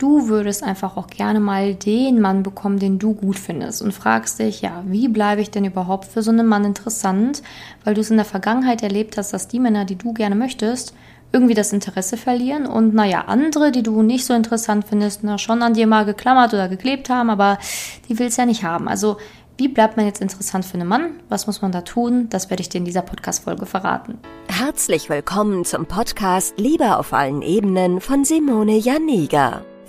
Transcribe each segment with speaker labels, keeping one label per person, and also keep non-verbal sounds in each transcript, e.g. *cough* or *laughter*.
Speaker 1: du würdest einfach auch gerne mal den Mann bekommen, den du gut findest und fragst dich, ja, wie bleibe ich denn überhaupt für so einen Mann interessant, weil du es in der Vergangenheit erlebt hast, dass die Männer, die du gerne möchtest, irgendwie das Interesse verlieren und naja, andere, die du nicht so interessant findest, na, schon an dir mal geklammert oder geklebt haben, aber die willst ja nicht haben. Also wie bleibt man jetzt interessant für einen Mann? Was muss man da tun? Das werde ich dir in dieser Podcast-Folge verraten.
Speaker 2: Herzlich willkommen zum Podcast Liebe auf allen Ebenen von Simone Janiga.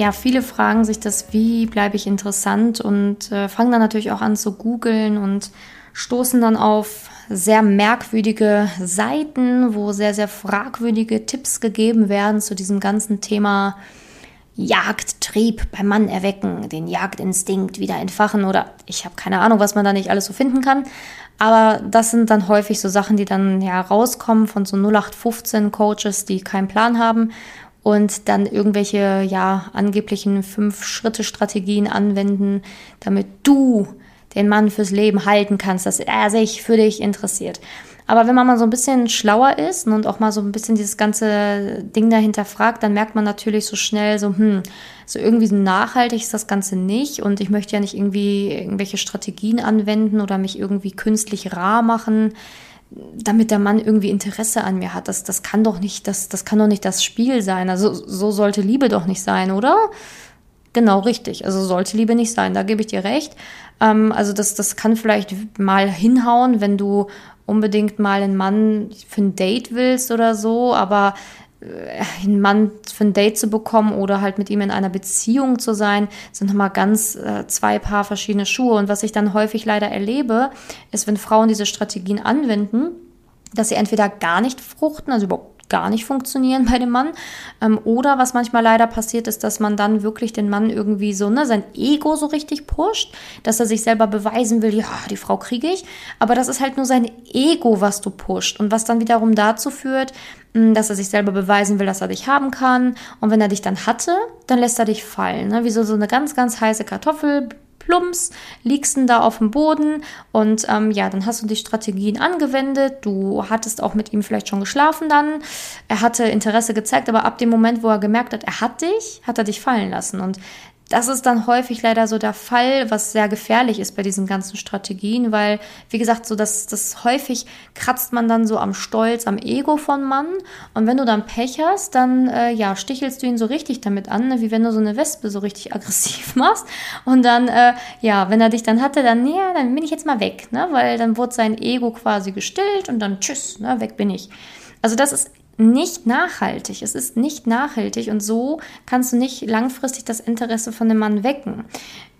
Speaker 1: Ja, viele fragen sich das, wie bleibe ich interessant und äh, fangen dann natürlich auch an zu googeln und stoßen dann auf sehr merkwürdige Seiten, wo sehr, sehr fragwürdige Tipps gegeben werden zu diesem ganzen Thema Jagdtrieb beim Mann erwecken, den Jagdinstinkt wieder entfachen oder ich habe keine Ahnung, was man da nicht alles so finden kann. Aber das sind dann häufig so Sachen, die dann ja rauskommen von so 0815 Coaches, die keinen Plan haben und dann irgendwelche ja angeblichen fünf Schritte Strategien anwenden, damit du den Mann fürs Leben halten kannst, dass er sich für dich interessiert. Aber wenn man mal so ein bisschen schlauer ist und auch mal so ein bisschen dieses ganze Ding dahinter fragt, dann merkt man natürlich so schnell so, hm, so irgendwie so nachhaltig ist das Ganze nicht und ich möchte ja nicht irgendwie irgendwelche Strategien anwenden oder mich irgendwie künstlich rar machen, damit der Mann irgendwie Interesse an mir hat. Das, das kann doch nicht, das, das kann doch nicht das Spiel sein. Also so sollte Liebe doch nicht sein, oder? Genau, richtig. Also sollte Liebe nicht sein, da gebe ich dir recht. Ähm, also das, das kann vielleicht mal hinhauen, wenn du unbedingt mal einen Mann für ein Date willst oder so, aber einen Mann für ein Date zu bekommen oder halt mit ihm in einer Beziehung zu sein, sind nochmal ganz äh, zwei Paar verschiedene Schuhe. Und was ich dann häufig leider erlebe, ist, wenn Frauen diese Strategien anwenden, dass sie entweder gar nicht fruchten, also überhaupt gar nicht funktionieren *laughs* bei dem Mann. Ähm, oder was manchmal leider passiert, ist, dass man dann wirklich den Mann irgendwie so, ne, sein Ego so richtig pusht, dass er sich selber beweisen will, ja, die Frau kriege ich. Aber das ist halt nur sein Ego, was du pusht und was dann wiederum dazu führt, dass er sich selber beweisen will, dass er dich haben kann. Und wenn er dich dann hatte, dann lässt er dich fallen. Ne? Wie so, so eine ganz, ganz heiße Kartoffel, plumps, liegst du da auf dem Boden und ähm, ja, dann hast du die Strategien angewendet. Du hattest auch mit ihm vielleicht schon geschlafen dann. Er hatte Interesse gezeigt, aber ab dem Moment, wo er gemerkt hat, er hat dich, hat er dich fallen lassen. Und das ist dann häufig leider so der Fall, was sehr gefährlich ist bei diesen ganzen Strategien, weil, wie gesagt, so das, das häufig kratzt man dann so am Stolz, am Ego von Mann. Und wenn du dann Pech hast, dann äh, ja, stichelst du ihn so richtig damit an, ne? wie wenn du so eine Wespe so richtig *laughs* aggressiv machst. Und dann, äh, ja, wenn er dich dann hatte, dann, ja, dann bin ich jetzt mal weg, ne? Weil dann wurde sein Ego quasi gestillt und dann tschüss, ne, weg bin ich. Also das ist nicht nachhaltig. Es ist nicht nachhaltig und so kannst du nicht langfristig das Interesse von dem Mann wecken.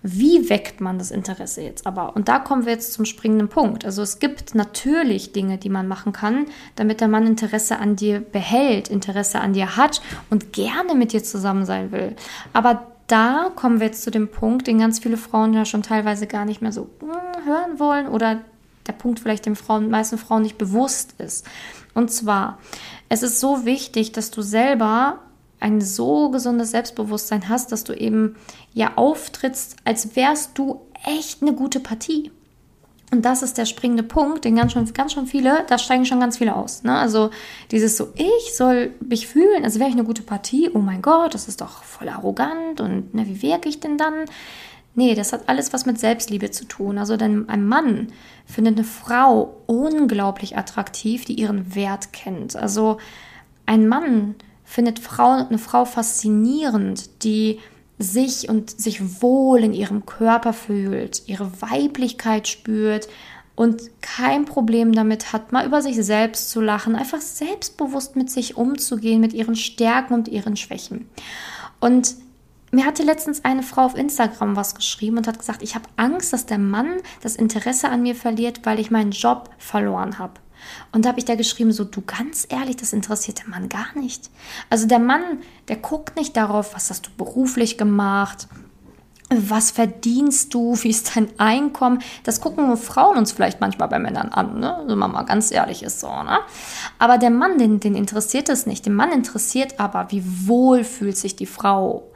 Speaker 1: Wie weckt man das Interesse jetzt aber? Und da kommen wir jetzt zum springenden Punkt. Also es gibt natürlich Dinge, die man machen kann, damit der Mann Interesse an dir behält, Interesse an dir hat und gerne mit dir zusammen sein will. Aber da kommen wir jetzt zu dem Punkt, den ganz viele Frauen ja schon teilweise gar nicht mehr so hm, hören wollen oder der Punkt vielleicht den Frauen, meisten Frauen nicht bewusst ist. Und zwar, es ist so wichtig, dass du selber ein so gesundes Selbstbewusstsein hast, dass du eben ja auftrittst, als wärst du echt eine gute Partie. Und das ist der springende Punkt, den ganz schon, ganz schon viele, da steigen schon ganz viele aus. Ne? Also dieses so, ich soll mich fühlen, als wäre ich eine gute Partie. Oh mein Gott, das ist doch voll arrogant und ne, wie wirke ich denn dann? Nee, das hat alles was mit Selbstliebe zu tun. Also denn ein Mann findet eine Frau unglaublich attraktiv, die ihren Wert kennt. Also ein Mann findet Frau, eine Frau faszinierend, die sich und sich wohl in ihrem Körper fühlt, ihre Weiblichkeit spürt und kein Problem damit hat, mal über sich selbst zu lachen, einfach selbstbewusst mit sich umzugehen, mit ihren Stärken und ihren Schwächen. Und mir hatte letztens eine Frau auf Instagram was geschrieben und hat gesagt, ich habe Angst, dass der Mann das Interesse an mir verliert, weil ich meinen Job verloren habe. Und da habe ich da geschrieben, so du ganz ehrlich, das interessiert der Mann gar nicht. Also der Mann, der guckt nicht darauf, was hast du beruflich gemacht, was verdienst du, wie ist dein Einkommen? Das gucken Frauen uns vielleicht manchmal bei Männern an, ne? wenn man mal ganz ehrlich ist so, ne? Aber der Mann, den, den interessiert es nicht. Den Mann interessiert aber, wie wohl fühlt sich die Frau?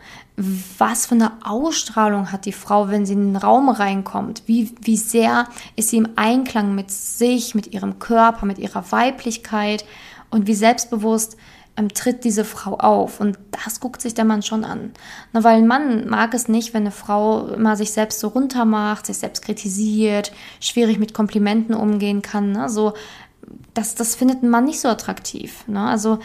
Speaker 1: Was für eine Ausstrahlung hat die Frau, wenn sie in den Raum reinkommt? Wie, wie sehr ist sie im Einklang mit sich, mit ihrem Körper, mit ihrer Weiblichkeit? Und wie selbstbewusst ähm, tritt diese Frau auf? Und das guckt sich der Mann schon an. Na, weil ein Mann mag es nicht, wenn eine Frau immer sich selbst so runter macht, sich selbst kritisiert, schwierig mit Komplimenten umgehen kann. Ne? So, das, das findet ein Mann nicht so attraktiv. Ne? Also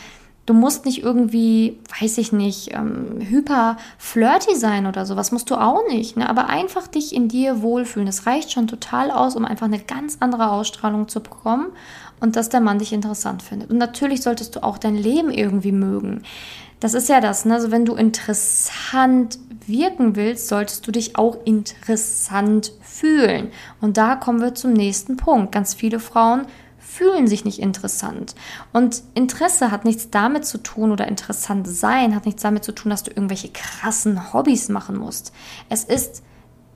Speaker 1: du musst nicht irgendwie, weiß ich nicht, ähm, hyper flirty sein oder sowas, musst du auch nicht. Ne? Aber einfach dich in dir wohlfühlen. Das reicht schon total aus, um einfach eine ganz andere Ausstrahlung zu bekommen und dass der Mann dich interessant findet. Und natürlich solltest du auch dein Leben irgendwie mögen. Das ist ja das, ne? Also wenn du interessant wirken willst, solltest du dich auch interessant fühlen. Und da kommen wir zum nächsten Punkt. Ganz viele Frauen fühlen sich nicht interessant. Und Interesse hat nichts damit zu tun oder interessant sein hat nichts damit zu tun, dass du irgendwelche krassen Hobbys machen musst. Es ist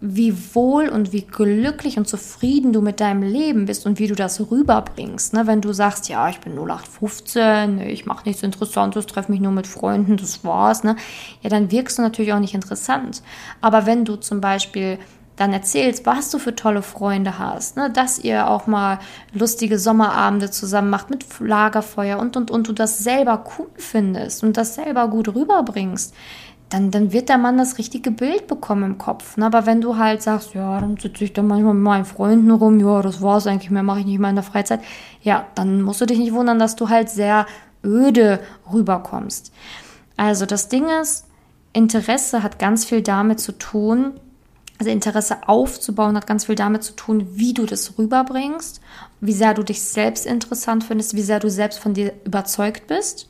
Speaker 1: wie wohl und wie glücklich und zufrieden du mit deinem Leben bist und wie du das rüberbringst. Ne? Wenn du sagst, ja, ich bin 0815, ich mache nichts Interessantes, treffe mich nur mit Freunden, das war's, ne? ja, dann wirkst du natürlich auch nicht interessant. Aber wenn du zum Beispiel dann erzählst, was du für tolle Freunde hast, ne? dass ihr auch mal lustige Sommerabende zusammen macht mit Lagerfeuer und und und du das selber cool findest und das selber gut rüberbringst, dann, dann wird der Mann das richtige Bild bekommen im Kopf. Ne? Aber wenn du halt sagst, ja, dann sitze ich dann manchmal mit meinen Freunden rum, ja, das war's eigentlich, mehr mache ich nicht mehr in der Freizeit, ja, dann musst du dich nicht wundern, dass du halt sehr öde rüberkommst. Also das Ding ist, Interesse hat ganz viel damit zu tun, also Interesse aufzubauen hat ganz viel damit zu tun, wie du das rüberbringst, wie sehr du dich selbst interessant findest, wie sehr du selbst von dir überzeugt bist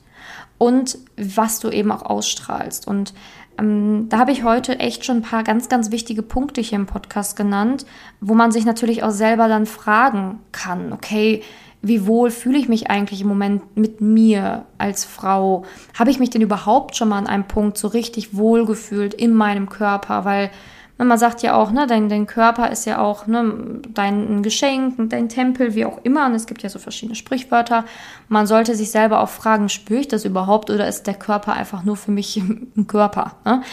Speaker 1: und was du eben auch ausstrahlst. Und ähm, da habe ich heute echt schon ein paar ganz, ganz wichtige Punkte hier im Podcast genannt, wo man sich natürlich auch selber dann fragen kann, okay, wie wohl fühle ich mich eigentlich im Moment mit mir als Frau? Habe ich mich denn überhaupt schon mal an einem Punkt so richtig wohl gefühlt in meinem Körper? Weil man sagt ja auch, ne, dein, dein Körper ist ja auch ne, dein Geschenk, dein Tempel, wie auch immer. Und es gibt ja so verschiedene Sprichwörter. Man sollte sich selber auch fragen, spüre ich das überhaupt oder ist der Körper einfach nur für mich *laughs* ein Körper? Ne?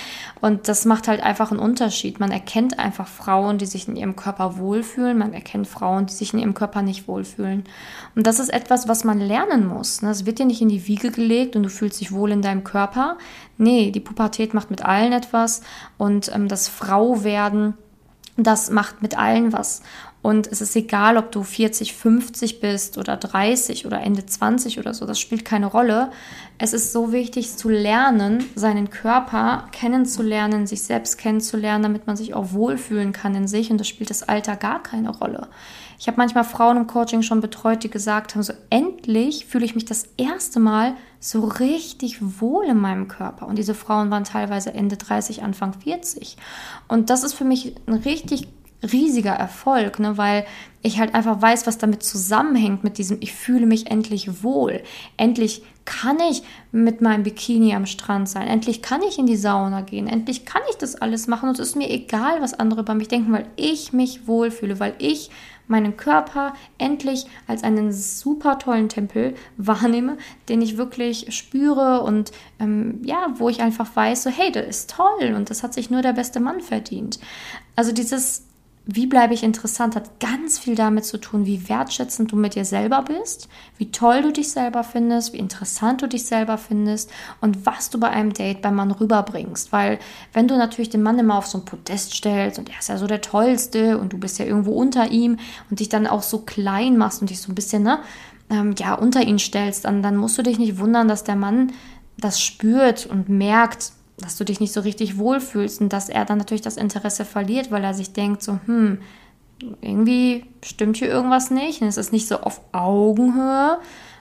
Speaker 1: Und das macht halt einfach einen Unterschied. Man erkennt einfach Frauen, die sich in ihrem Körper wohlfühlen. Man erkennt Frauen, die sich in ihrem Körper nicht wohlfühlen. Und das ist etwas, was man lernen muss. Ne? Es wird dir nicht in die Wiege gelegt und du fühlst dich wohl in deinem Körper. Nee, die Pubertät macht mit allen etwas und ähm, das Frauwerden, das macht mit allen was. Und es ist egal, ob du 40, 50 bist oder 30 oder Ende 20 oder so, das spielt keine Rolle. Es ist so wichtig zu lernen, seinen Körper kennenzulernen, sich selbst kennenzulernen, damit man sich auch wohlfühlen kann in sich. Und das spielt das Alter gar keine Rolle. Ich habe manchmal Frauen im Coaching schon betreut, die gesagt haben, so endlich fühle ich mich das erste Mal so richtig wohl in meinem Körper. Und diese Frauen waren teilweise Ende 30, Anfang 40. Und das ist für mich ein richtig riesiger Erfolg, ne, weil ich halt einfach weiß, was damit zusammenhängt mit diesem, ich fühle mich endlich wohl. Endlich kann ich mit meinem Bikini am Strand sein. Endlich kann ich in die Sauna gehen. Endlich kann ich das alles machen. Und es ist mir egal, was andere über mich denken, weil ich mich wohlfühle, weil ich meinen Körper endlich als einen super tollen Tempel *laughs* wahrnehme, den ich wirklich spüre und ähm, ja, wo ich einfach weiß, so hey, das ist toll und das hat sich nur der beste Mann verdient. Also dieses wie bleibe ich interessant, hat ganz viel damit zu tun, wie wertschätzend du mit dir selber bist, wie toll du dich selber findest, wie interessant du dich selber findest und was du bei einem Date beim Mann rüberbringst. Weil wenn du natürlich den Mann immer auf so ein Podest stellst und er ist ja so der Tollste und du bist ja irgendwo unter ihm und dich dann auch so klein machst und dich so ein bisschen, ne, ähm, ja, unter ihn stellst, dann, dann musst du dich nicht wundern, dass der Mann das spürt und merkt, dass du dich nicht so richtig wohlfühlst und dass er dann natürlich das Interesse verliert, weil er sich denkt, so, hm, irgendwie stimmt hier irgendwas nicht. Und es ist nicht so auf Augenhöhe.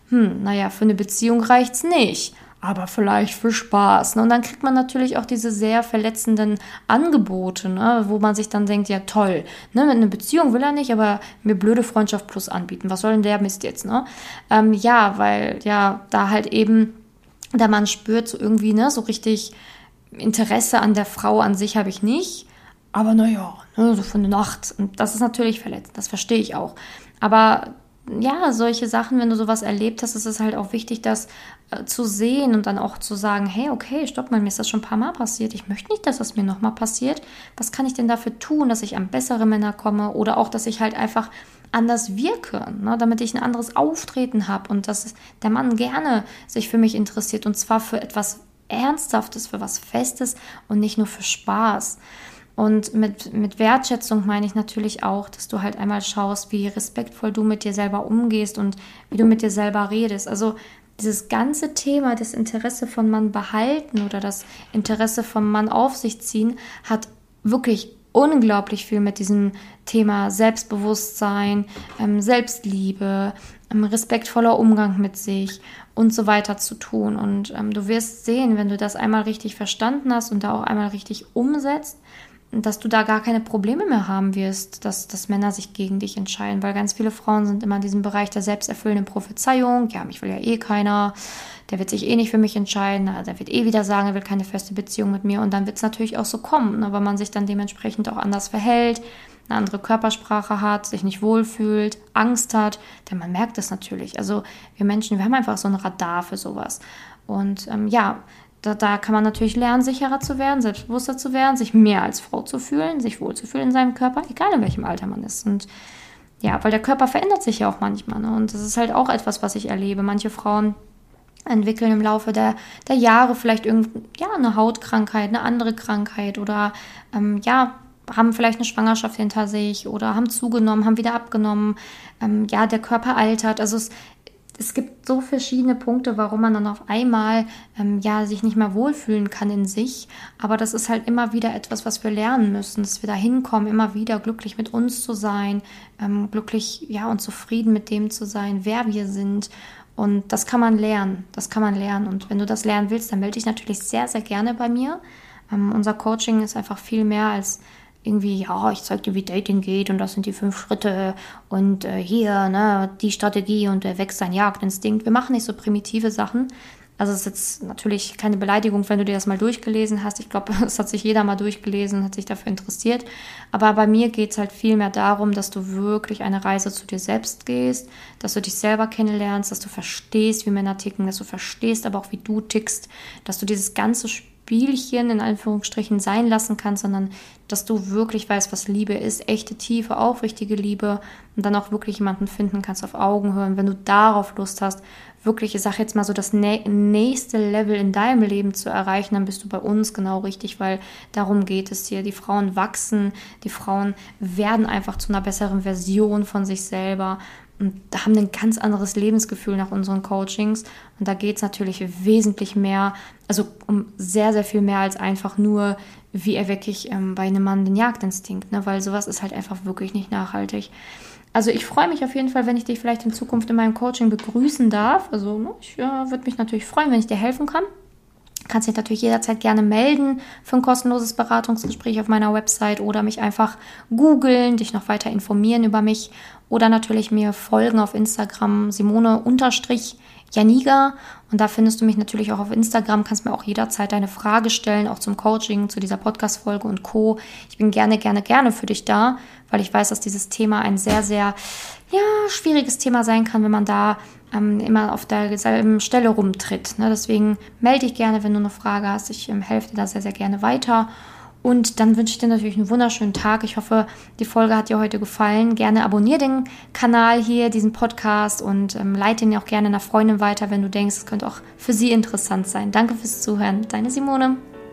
Speaker 1: Hm, naja, für eine Beziehung reicht es nicht. Aber vielleicht für Spaß. Ne? Und dann kriegt man natürlich auch diese sehr verletzenden Angebote, ne? wo man sich dann denkt, ja toll, ne? mit Beziehung will er nicht, aber mir blöde Freundschaft plus anbieten. Was soll denn der Mist jetzt? Ne? Ähm, ja, weil ja da halt eben der Mann spürt so irgendwie, ne, so richtig Interesse an der Frau an sich habe ich nicht, aber naja, ne, so für eine Nacht. Und das ist natürlich verletzend, das verstehe ich auch. Aber ja, solche Sachen, wenn du sowas erlebt hast, ist es halt auch wichtig, das äh, zu sehen und dann auch zu sagen, hey, okay, stopp mal, mir ist das schon ein paar Mal passiert. Ich möchte nicht, dass das mir nochmal passiert. Was kann ich denn dafür tun, dass ich an bessere Männer komme oder auch, dass ich halt einfach anders wirke, ne, damit ich ein anderes Auftreten habe und dass der Mann gerne sich für mich interessiert und zwar für etwas Ernsthaftes, für was Festes und nicht nur für Spaß. Und mit, mit Wertschätzung meine ich natürlich auch, dass du halt einmal schaust, wie respektvoll du mit dir selber umgehst und wie du mit dir selber redest. Also dieses ganze Thema, das Interesse von Mann behalten oder das Interesse vom Mann auf sich ziehen, hat wirklich unglaublich viel mit diesem Thema Selbstbewusstsein, ähm, Selbstliebe, ähm, respektvoller Umgang mit sich und so weiter zu tun. Und ähm, du wirst sehen, wenn du das einmal richtig verstanden hast und da auch einmal richtig umsetzt, dass du da gar keine Probleme mehr haben wirst, dass, dass Männer sich gegen dich entscheiden, weil ganz viele Frauen sind immer in diesem Bereich der selbsterfüllenden Prophezeiung. Ja, mich will ja eh keiner, der wird sich eh nicht für mich entscheiden, der wird eh wieder sagen, er will keine feste Beziehung mit mir. Und dann wird es natürlich auch so kommen, ne, weil man sich dann dementsprechend auch anders verhält, eine andere Körpersprache hat, sich nicht wohlfühlt, Angst hat, denn man merkt das natürlich. Also wir Menschen, wir haben einfach so ein Radar für sowas. Und ähm, ja, da, da kann man natürlich lernen, sicherer zu werden, selbstbewusster zu werden, sich mehr als Frau zu fühlen, sich wohlzufühlen in seinem Körper, egal in welchem Alter man ist. Und ja, weil der Körper verändert sich ja auch manchmal. Ne? Und das ist halt auch etwas, was ich erlebe. Manche Frauen entwickeln im Laufe der, der Jahre vielleicht irgend, ja, eine Hautkrankheit, eine andere Krankheit oder ähm, ja, haben vielleicht eine Schwangerschaft hinter sich oder haben zugenommen, haben wieder abgenommen. Ähm, ja, der Körper altert. Also es, es gibt so verschiedene Punkte, warum man dann auf einmal ähm, ja sich nicht mehr wohlfühlen kann in sich. Aber das ist halt immer wieder etwas, was wir lernen müssen, dass wir da hinkommen, immer wieder glücklich mit uns zu sein, ähm, glücklich ja und zufrieden mit dem zu sein, wer wir sind. Und das kann man lernen. Das kann man lernen. Und wenn du das lernen willst, dann melde dich natürlich sehr, sehr gerne bei mir. Ähm, unser Coaching ist einfach viel mehr als irgendwie, ja, ich zeig dir, wie Dating geht und das sind die fünf Schritte und äh, hier, ne, die Strategie und er wächst sein Jagdinstinkt. Wir machen nicht so primitive Sachen. Also es ist jetzt natürlich keine Beleidigung, wenn du dir das mal durchgelesen hast. Ich glaube, *laughs* es hat sich jeder mal durchgelesen, hat sich dafür interessiert. Aber bei mir geht es halt viel mehr darum, dass du wirklich eine Reise zu dir selbst gehst, dass du dich selber kennenlernst, dass du verstehst, wie Männer ticken, dass du verstehst aber auch, wie du tickst, dass du dieses ganze Spiel Spielchen in Anführungsstrichen sein lassen kannst, sondern dass du wirklich weißt, was Liebe ist, echte, tiefe, aufrichtige Liebe und dann auch wirklich jemanden finden kannst auf Augenhöhe. Und wenn du darauf Lust hast, wirklich, ich sag jetzt mal so, das nächste Level in deinem Leben zu erreichen, dann bist du bei uns genau richtig, weil darum geht es hier. Die Frauen wachsen, die Frauen werden einfach zu einer besseren Version von sich selber und haben ein ganz anderes Lebensgefühl nach unseren Coachings. Und da geht es natürlich wesentlich mehr, also um sehr, sehr viel mehr als einfach nur, wie erwecke ich ähm, bei einem Mann den Jagdinstinkt, ne? weil sowas ist halt einfach wirklich nicht nachhaltig. Also ich freue mich auf jeden Fall, wenn ich dich vielleicht in Zukunft in meinem Coaching begrüßen darf. Also ne, ich äh, würde mich natürlich freuen, wenn ich dir helfen kann kannst dich natürlich jederzeit gerne melden für ein kostenloses Beratungsgespräch auf meiner Website oder mich einfach googeln, dich noch weiter informieren über mich oder natürlich mir folgen auf Instagram Simone Janiga und da findest du mich natürlich auch auf Instagram, kannst mir auch jederzeit deine Frage stellen, auch zum Coaching, zu dieser Podcast-Folge und Co. Ich bin gerne, gerne, gerne für dich da, weil ich weiß, dass dieses Thema ein sehr, sehr, ja, schwieriges Thema sein kann, wenn man da ähm, immer auf derselben Stelle rumtritt. Ne? Deswegen melde dich gerne, wenn du eine Frage hast. Ich ähm, helfe dir da sehr, sehr gerne weiter. Und dann wünsche ich dir natürlich einen wunderschönen Tag. Ich hoffe, die Folge hat dir heute gefallen. Gerne abonniere den Kanal hier, diesen Podcast und ähm, leite ihn auch gerne einer Freundin weiter, wenn du denkst, es könnte auch für sie interessant sein. Danke fürs Zuhören. Deine Simone.